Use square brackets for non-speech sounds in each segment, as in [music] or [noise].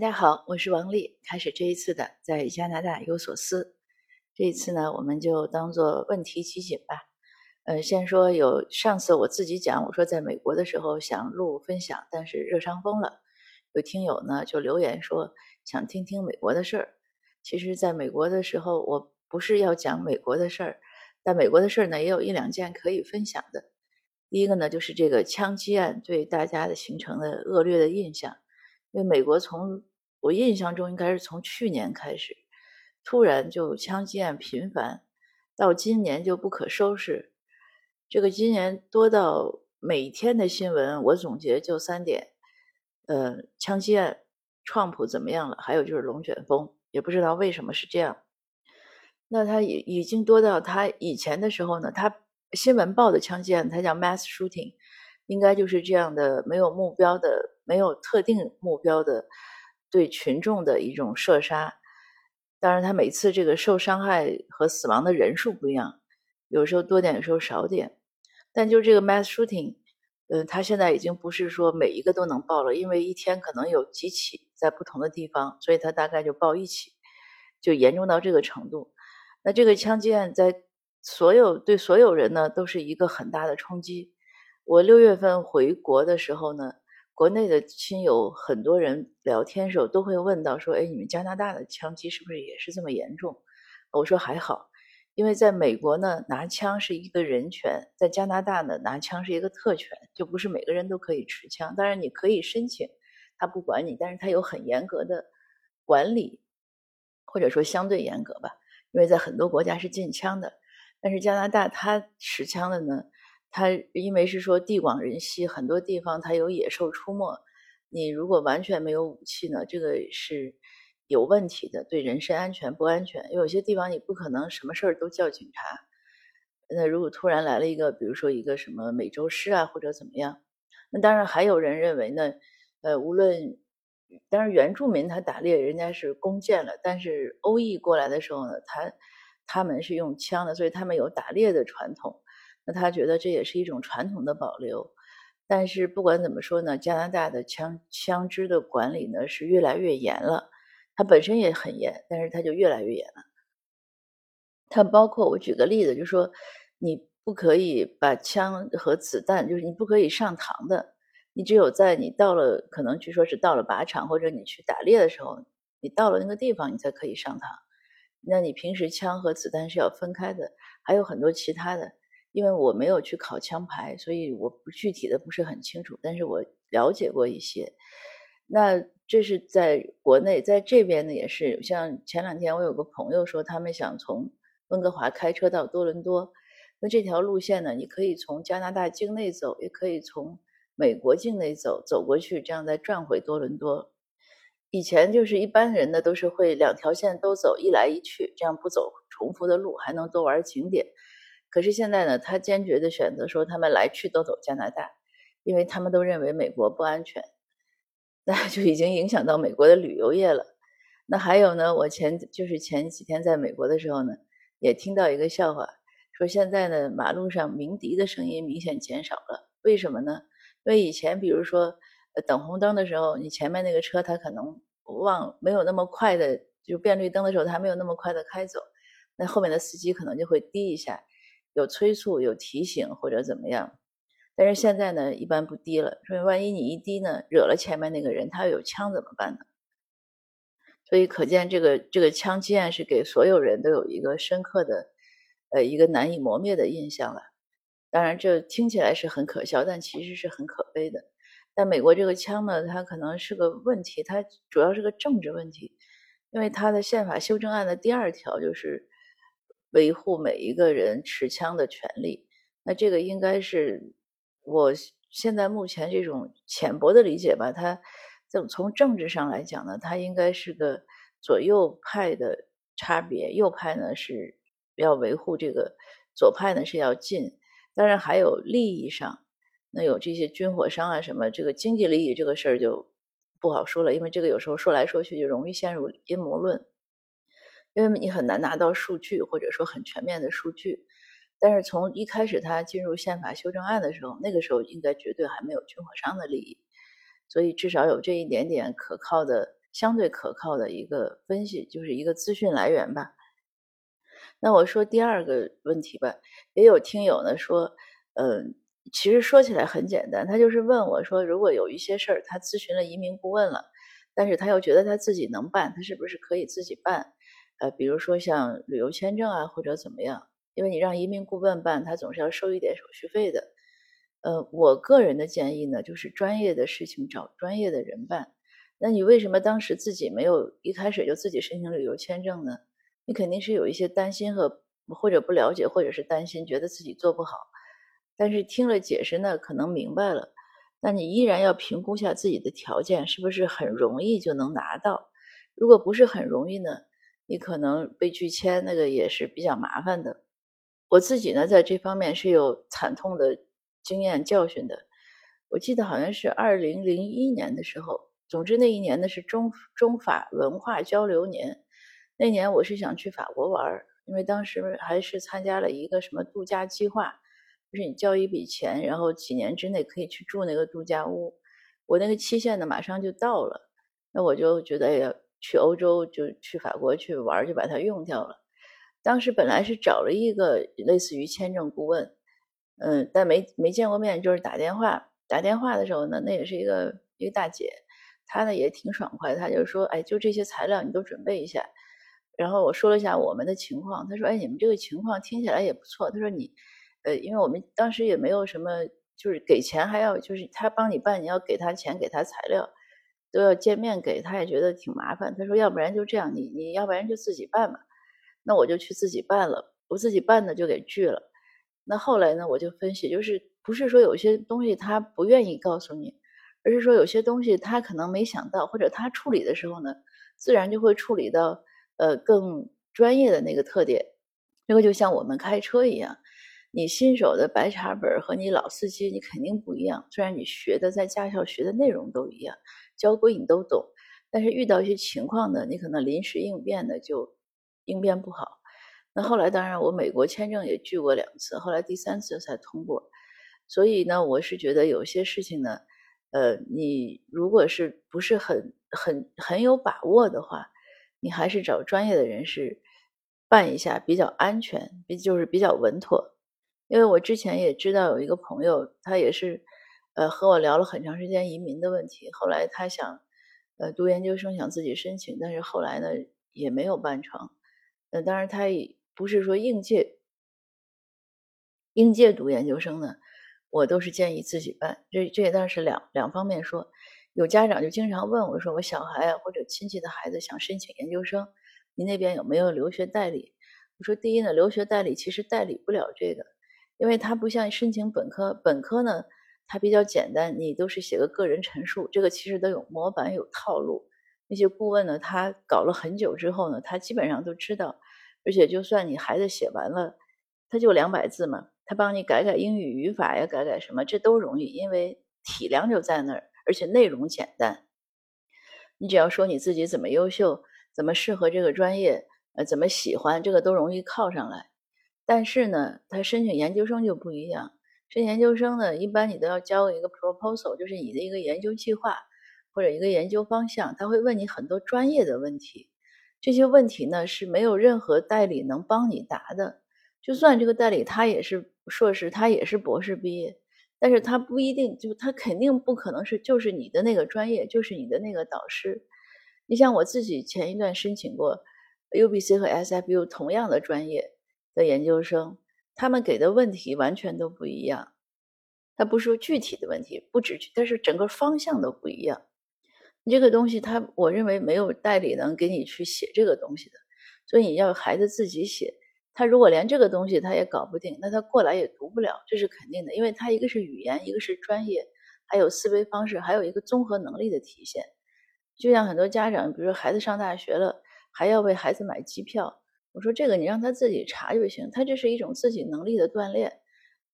大家好，我是王丽。开始这一次的在加拿大有所思，这一次呢，我们就当做问题集锦吧。呃，先说有上次我自己讲，我说在美国的时候想录分享，但是热伤风了。有听友呢就留言说想听听美国的事儿。其实，在美国的时候，我不是要讲美国的事儿，但美国的事儿呢也有一两件可以分享的。第一个呢，就是这个枪击案对大家的形成的恶劣的印象，因为美国从我印象中应该是从去年开始，突然就枪击案频繁，到今年就不可收拾。这个今年多到每天的新闻，我总结就三点：呃，枪击案，创普怎么样了？还有就是龙卷风，也不知道为什么是这样。那他已已经多到他以前的时候呢，他新闻报的枪击案，他叫 mass shooting，应该就是这样的，没有目标的，没有特定目标的。对群众的一种射杀，当然，他每次这个受伤害和死亡的人数不一样，有时候多点，有时候少点。但就这个 mass shooting，嗯，他现在已经不是说每一个都能报了，因为一天可能有几起在不同的地方，所以他大概就报一起，就严重到这个程度。那这个枪击案在所有对所有人呢都是一个很大的冲击。我六月份回国的时候呢。国内的亲友很多人聊天的时候都会问到说：“哎，你们加拿大的枪击是不是也是这么严重？”我说还好，因为在美国呢，拿枪是一个人权；在加拿大呢，拿枪是一个特权，就不是每个人都可以持枪。当然你可以申请，他不管你，但是他有很严格的管理，或者说相对严格吧。因为在很多国家是禁枪的，但是加拿大他持枪的呢？它因为是说地广人稀，很多地方它有野兽出没。你如果完全没有武器呢，这个是有问题的，对人身安全不安全。有些地方你不可能什么事儿都叫警察。那如果突然来了一个，比如说一个什么美洲狮啊，或者怎么样，那当然还有人认为呢，呃，无论当然原住民他打猎人家是弓箭了，但是欧裔过来的时候呢，他他们是用枪的，所以他们有打猎的传统。他觉得这也是一种传统的保留，但是不管怎么说呢，加拿大的枪枪支的管理呢是越来越严了，它本身也很严，但是它就越来越严了。它包括我举个例子，就说你不可以把枪和子弹，就是你不可以上膛的，你只有在你到了可能据说是到了靶场或者你去打猎的时候，你到了那个地方你才可以上膛。那你平时枪和子弹是要分开的，还有很多其他的。因为我没有去考枪牌，所以我不具体的不是很清楚，但是我了解过一些。那这是在国内，在这边呢也是，像前两天我有个朋友说，他们想从温哥华开车到多伦多，那这条路线呢，你可以从加拿大境内走，也可以从美国境内走，走过去，这样再转回多伦多。以前就是一般人呢都是会两条线都走，一来一去，这样不走重复的路，还能多玩景点。可是现在呢，他坚决的选择说，他们来去都走加拿大，因为他们都认为美国不安全，那就已经影响到美国的旅游业了。那还有呢，我前就是前几天在美国的时候呢，也听到一个笑话，说现在呢，马路上鸣笛的声音明显减少了。为什么呢？因为以前比如说等红灯的时候，你前面那个车它可能忘没有那么快的，就变绿灯的时候它没有那么快的开走，那后面的司机可能就会滴一下。有催促、有提醒或者怎么样，但是现在呢，一般不低了。所以万一你一低呢，惹了前面那个人，他有枪怎么办呢？所以可见这个这个枪击案是给所有人都有一个深刻的，呃，一个难以磨灭的印象了。当然，这听起来是很可笑，但其实是很可悲的。但美国这个枪呢，它可能是个问题，它主要是个政治问题，因为它的宪法修正案的第二条就是。维护每一个人持枪的权利，那这个应该是我现在目前这种浅薄的理解吧。它从从政治上来讲呢，它应该是个左右派的差别。右派呢是要维护这个，左派呢是要禁。当然还有利益上，那有这些军火商啊什么，这个经济利益这个事儿就不好说了，因为这个有时候说来说去就容易陷入阴谋论。因为你很难拿到数据，或者说很全面的数据，但是从一开始他进入宪法修正案的时候，那个时候应该绝对还没有军火商的利益，所以至少有这一点点可靠的相对可靠的一个分析，就是一个资讯来源吧。那我说第二个问题吧，也有听友呢说，嗯，其实说起来很简单，他就是问我说，如果有一些事儿他咨询了移民顾问了，但是他又觉得他自己能办，他是不是可以自己办？呃，比如说像旅游签证啊，或者怎么样？因为你让移民顾问办，他总是要收一点手续费的。呃，我个人的建议呢，就是专业的事情找专业的人办。那你为什么当时自己没有一开始就自己申请旅游签证呢？你肯定是有一些担心和或者不了解，或者是担心觉得自己做不好。但是听了解释呢，可能明白了。那你依然要评估下自己的条件是不是很容易就能拿到。如果不是很容易呢，你可能被拒签，那个也是比较麻烦的。我自己呢，在这方面是有惨痛的经验教训的。我记得好像是二零零一年的时候，总之那一年呢是中中法文化交流年。那年我是想去法国玩，因为当时还是参加了一个什么度假计划，就是你交一笔钱，然后几年之内可以去住那个度假屋。我那个期限呢马上就到了，那我就觉得，去欧洲就去法国去玩，就把它用掉了。当时本来是找了一个类似于签证顾问，嗯，但没没见过面，就是打电话。打电话的时候呢，那也是一个一个大姐，她呢也挺爽快，她就说，哎，就这些材料你都准备一下。然后我说了一下我们的情况，她说：“哎，你们这个情况听起来也不错。”她说：“你，呃，因为我们当时也没有什么，就是给钱还要，就是她帮你办，你要给她钱，给她材料，都要见面给，他也觉得挺麻烦。他说：要不然就这样，你你要不然就自己办吧。那我就去自己办了，我自己办的就给拒了。那后来呢，我就分析，就是不是说有些东西他不愿意告诉你，而是说有些东西他可能没想到，或者他处理的时候呢，自然就会处理到。”呃，更专业的那个特点，这个就像我们开车一样，你新手的白茶本和你老司机你肯定不一样。虽然你学的在驾校学的内容都一样，交规你都懂，但是遇到一些情况呢，你可能临时应变的就应变不好。那后来当然我美国签证也拒过两次，后来第三次才通过。所以呢，我是觉得有些事情呢，呃，你如果是不是很很很有把握的话。你还是找专业的人士办一下比较安全，比就是比较稳妥。因为我之前也知道有一个朋友，他也是呃和我聊了很长时间移民的问题。后来他想呃读研究生，想自己申请，但是后来呢也没有办成。呃，当然他也不是说应届应届读研究生呢，我都是建议自己办。这这也当然是两两方面说。有家长就经常问我说：“我小孩啊，或者亲戚的孩子想申请研究生，您那边有没有留学代理？”我说：“第一呢，留学代理其实代理不了这个，因为它不像申请本科，本科呢它比较简单，你都是写个个人陈述，这个其实都有模板有套路。那些顾问呢，他搞了很久之后呢，他基本上都知道，而且就算你孩子写完了，他就两百字嘛，他帮你改改英语语法呀，改改什么，这都容易，因为体量就在那儿。”而且内容简单，你只要说你自己怎么优秀，怎么适合这个专业，呃，怎么喜欢，这个都容易靠上来。但是呢，他申请研究生就不一样。申请研究生呢，一般你都要交一个 proposal，就是你的一个研究计划或者一个研究方向。他会问你很多专业的问题，这些问题呢是没有任何代理能帮你答的。就算这个代理他也是硕士，他也是博士毕业。但是他不一定，就他肯定不可能是就是你的那个专业，就是你的那个导师。你像我自己前一段申请过 UBC 和 SFU 同样的专业的研究生，他们给的问题完全都不一样。他不说具体的问题，不止，但是整个方向都不一样。你这个东西，他我认为没有代理能给你去写这个东西的，所以你要孩子自己写。他如果连这个东西他也搞不定，那他过来也读不了，这是肯定的。因为他一个是语言，一个是专业，还有思维方式，还有一个综合能力的体现。就像很多家长，比如说孩子上大学了，还要为孩子买机票，我说这个你让他自己查就行，他这是一种自己能力的锻炼。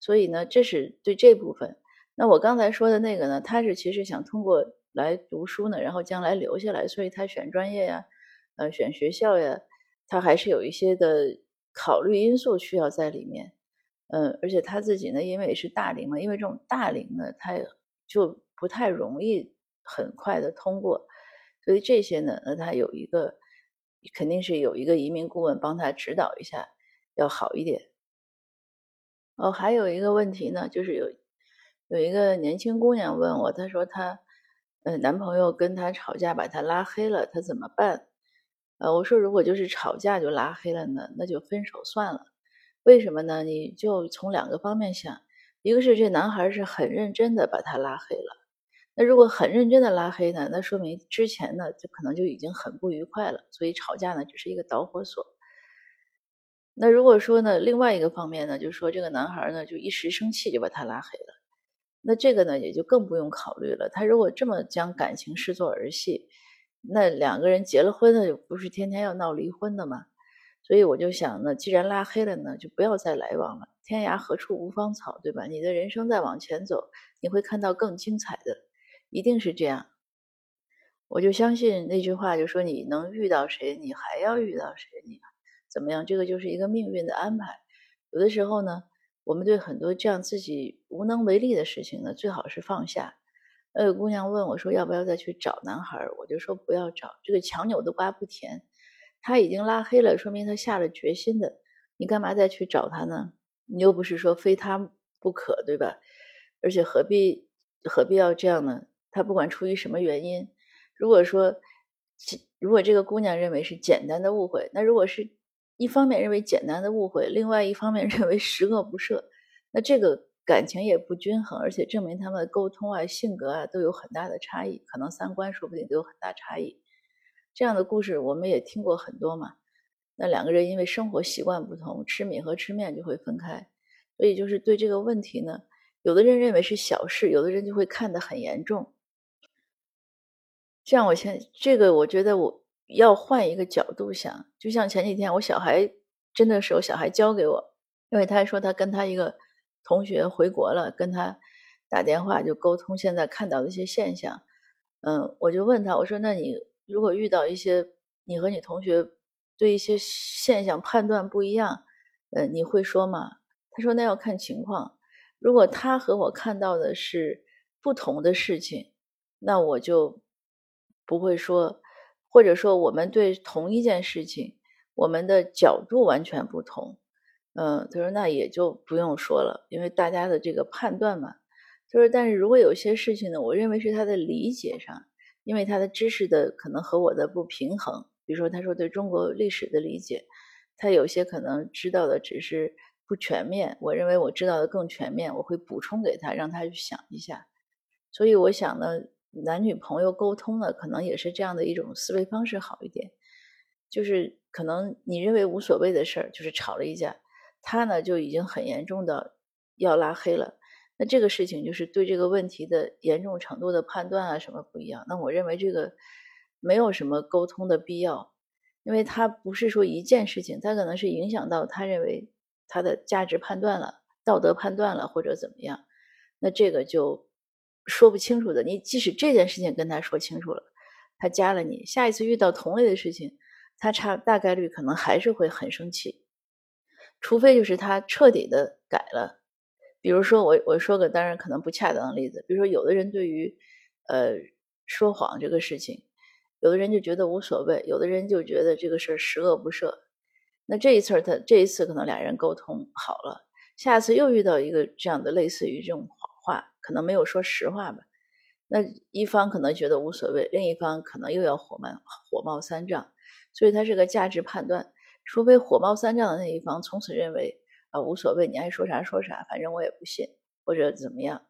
所以呢，这是对这部分。那我刚才说的那个呢，他是其实想通过来读书呢，然后将来留下来，所以他选专业呀，呃，选学校呀，他还是有一些的。考虑因素需要在里面，嗯，而且他自己呢，因为是大龄嘛，因为这种大龄呢，他就不太容易很快的通过，所以这些呢，那他有一个肯定是有一个移民顾问帮他指导一下，要好一点。哦，还有一个问题呢，就是有有一个年轻姑娘问我，她说她呃男朋友跟她吵架，把她拉黑了，她怎么办？呃，我说如果就是吵架就拉黑了呢，那就分手算了。为什么呢？你就从两个方面想，一个是这男孩是很认真的把她拉黑了。那如果很认真的拉黑呢，那说明之前呢就可能就已经很不愉快了，所以吵架呢只是一个导火索。那如果说呢，另外一个方面呢，就是说这个男孩呢就一时生气就把他拉黑了，那这个呢也就更不用考虑了。他如果这么将感情视作儿戏，那两个人结了婚的不是天天要闹离婚的吗？所以我就想呢，既然拉黑了呢，就不要再来往了。天涯何处无芳草，对吧？你的人生再往前走，你会看到更精彩的。一定是这样，我就相信那句话，就说你能遇到谁，你还要遇到谁，你怎么样？这个就是一个命运的安排。有的时候呢，我们对很多这样自己无能为力的事情呢，最好是放下。那个姑娘问我说要不要再去找男孩，我就说不要找，这个强扭的瓜不甜。他已经拉黑了，说明他下了决心的，你干嘛再去找他呢？你又不是说非他不可，对吧？而且何必何必要这样呢？他不管出于什么原因，如果说，如果这个姑娘认为是简单的误会，那如果是一方面认为简单的误会，另外一方面 [laughs] 认为十恶不赦，那这个感情也不均衡，而且证明他们的沟通啊、性格啊都有很大的差异，可能三观说不定都有很大差异。这样的故事我们也听过很多嘛。那两个人因为生活习惯不同，吃米和吃面就会分开，所以就是对这个问题呢，有的人认为是小事，有的人就会看得很严重。这样，我现这个，我觉得我要换一个角度想。就像前几天我小孩真的是我小孩教给我，因为他说他跟他一个同学回国了，跟他打电话就沟通现在看到的一些现象。嗯，我就问他，我说那你如果遇到一些你和你同学对一些现象判断不一样，呃，你会说吗？他说那要看情况。如果他和我看到的是不同的事情，那我就。不会说，或者说我们对同一件事情，我们的角度完全不同。嗯，他说那也就不用说了，因为大家的这个判断嘛。他说，但是如果有些事情呢，我认为是他的理解上，因为他的知识的可能和我的不平衡。比如说，他说对中国历史的理解，他有些可能知道的只是不全面。我认为我知道的更全面，我会补充给他，让他去想一下。所以我想呢。男女朋友沟通呢，可能也是这样的一种思维方式好一点，就是可能你认为无所谓的事儿，就是吵了一架，他呢就已经很严重的要拉黑了。那这个事情就是对这个问题的严重程度的判断啊什么不一样。那我认为这个没有什么沟通的必要，因为他不是说一件事情，他可能是影响到他认为他的价值判断了、道德判断了或者怎么样，那这个就。说不清楚的，你即使这件事情跟他说清楚了，他加了你，下一次遇到同类的事情，他差大概率可能还是会很生气，除非就是他彻底的改了。比如说我我说个当然可能不恰当的例子，比如说有的人对于呃说谎这个事情，有的人就觉得无所谓，有的人就觉得这个事儿十恶不赦。那这一次他这一次可能俩人沟通好了，下次又遇到一个这样的类似于这种谎。话可能没有说实话吧，那一方可能觉得无所谓，另一方可能又要火冒火冒三丈，所以他是个价值判断。除非火冒三丈的那一方从此认为啊无所谓，你爱说啥说啥，反正我也不信，或者怎么样。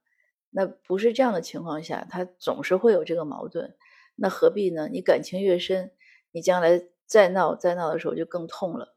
那不是这样的情况下，他总是会有这个矛盾。那何必呢？你感情越深，你将来再闹再闹的时候就更痛了。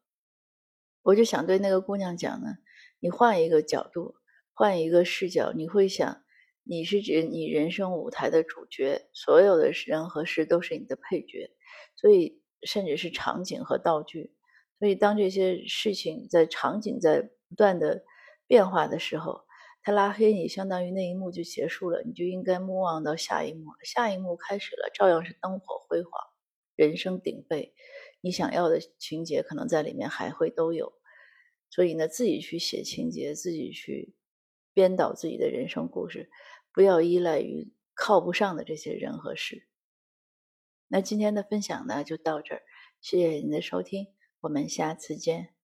我就想对那个姑娘讲呢，你换一个角度。换一个视角，你会想，你是指你人生舞台的主角，所有的人和事都是你的配角，所以甚至是场景和道具。所以当这些事情在场景在不断的变化的时候，他拉黑你，相当于那一幕就结束了，你就应该目望到下一幕，下一幕开始了，照样是灯火辉煌，人声鼎沸，你想要的情节可能在里面还会都有。所以呢，自己去写情节，自己去。编导自己的人生故事，不要依赖于靠不上的这些人和事。那今天的分享呢就到这儿，谢谢您的收听，我们下次见。